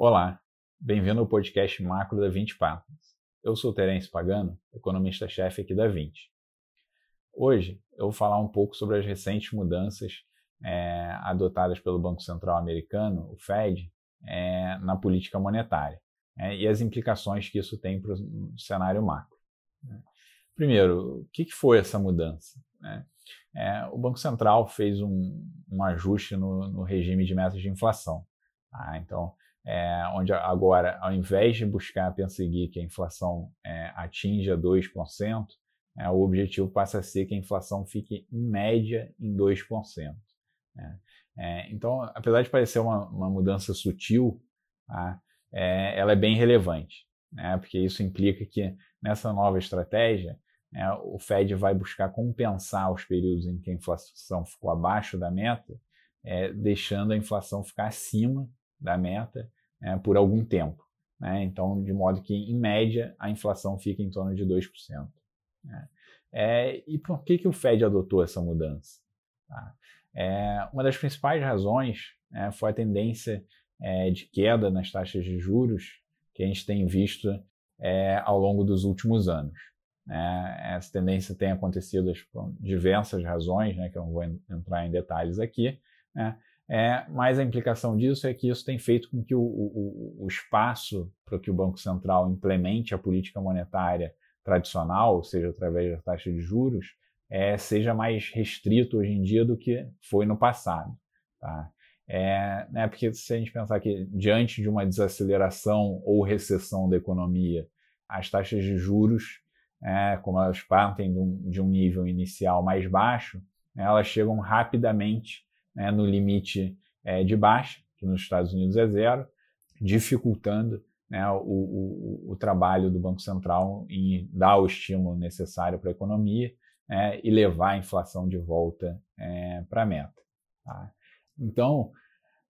Olá, bem-vindo ao podcast Macro da 20 Partners. Eu sou Terence Pagano, economista-chefe aqui da 20. Hoje eu vou falar um pouco sobre as recentes mudanças é, adotadas pelo Banco Central americano, o Fed, é, na política monetária é, e as implicações que isso tem para o cenário macro. Né. Primeiro, o que, que foi essa mudança? Né? É, o Banco Central fez um, um ajuste no, no, regime de metas de inflação. Tá? Então, é, onde agora, ao invés de buscar perseguir que a inflação é, atinja 2%, é, o objetivo passa a ser que a inflação fique em média em 2%. Né? É, então, apesar de parecer uma, uma mudança sutil, tá? É, ela é bem relevante, né? porque isso implica que nessa nova estratégia é, o Fed vai buscar compensar os períodos em que a inflação ficou abaixo da meta, é, deixando a inflação ficar acima da meta é, por algum tempo. Né? Então, de modo que, em média, a inflação fica em torno de 2%. Né? É, e por que, que o Fed adotou essa mudança? Tá? É, uma das principais razões né, foi a tendência é, de queda nas taxas de juros que a gente tem visto é, ao longo dos últimos anos. Né? Essa tendência tem acontecido por diversas razões, que eu não vou entrar em detalhes aqui? É, mas a implicação disso é que isso tem feito com que o, o, o espaço para que o Banco Central implemente a política monetária tradicional, ou seja, através da taxa de juros, é, seja mais restrito hoje em dia do que foi no passado. Tá? É, né, porque se a gente pensar que diante de uma desaceleração ou recessão da economia, as taxas de juros é, como elas partem de um, de um, nível inicial mais baixo, né, elas chegam rapidamente né, no limite é, de baixa, que nos Estados Unidos é zero, dificultando né, o, o, o, trabalho do Banco Central em dar o estímulo necessário para a economia né, e levar a inflação de volta é, para a meta. Tá? Então,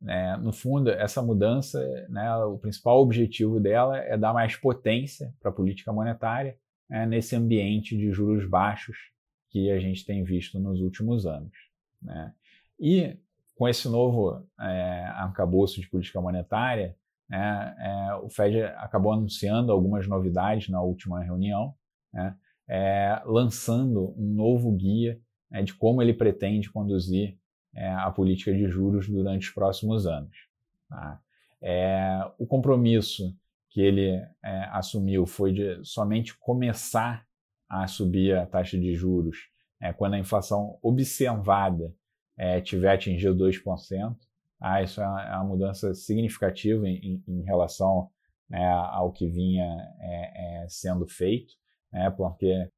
é, no fundo, essa mudança, né, o principal objetivo dela é dar mais potência para a política monetária é, nesse ambiente de juros baixos que a gente tem visto nos últimos anos. Né? E com esse novo é, arcabouço de política monetária, né, é, o Fed acabou anunciando algumas novidades na última reunião, né, é, lançando um novo guia né, de como ele pretende conduzir é, a política de juros durante os próximos anos. Tá? O compromisso que ele assumiu foi de somente começar a subir a taxa de juros é, quando a inflação observada é, tiver atingido 2%. Ah, isso é uma, é uma mudança significativa em, em relação né, ao que vinha é, é, sendo feito, né, porque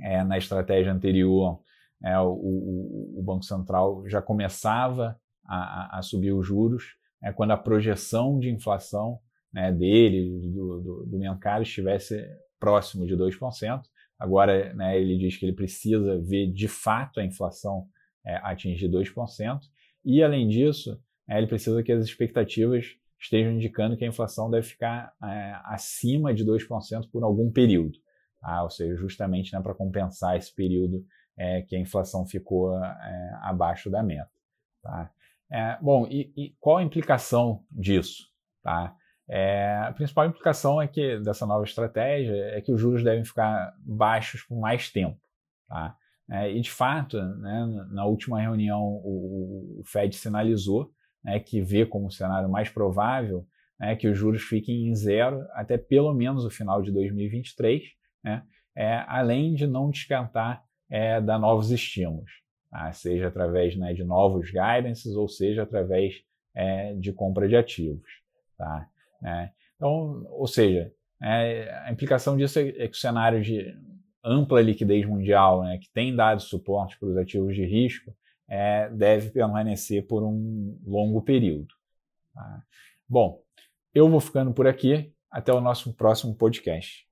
é, na estratégia anterior o, o, o, Banco Central já começava a, a subir os juros quando a projeção de inflação né, dele, do, do, do mercado, estivesse próximo de 2%. Agora, né, ele diz que ele precisa ver de fato a inflação é, atingir 2%. E, além disso, é, ele precisa que as expectativas estejam indicando que a inflação deve ficar é, acima de 2% por algum período. Tá? Ou seja, justamente né, para compensar esse período é, que a inflação ficou é, abaixo da meta. Tá? Bom, e, e, qual a implicação disso? Tá? É, a principal implicação é que dessa nova estratégia é que os juros devem ficar baixos por mais tempo. Tá? É, e de fato, né, na última reunião, o, o Fed sinalizou né, que vê como cenário mais provável né, que os juros fiquem em zero até pelo menos o final de 2023, né, é, além de não descartar é, dar novos estímulos, tá? seja através né, de novos guidances ou seja através é, de compra de ativos. Tá? Né? Então, ou seja, é, a implicação disso é, é, que o cenário de ampla liquidez mundial, né, que tem dado suporte para os ativos de risco, é, deve permanecer por um longo período. Tá? Bom, eu vou ficando por aqui. Até o nosso próximo podcast.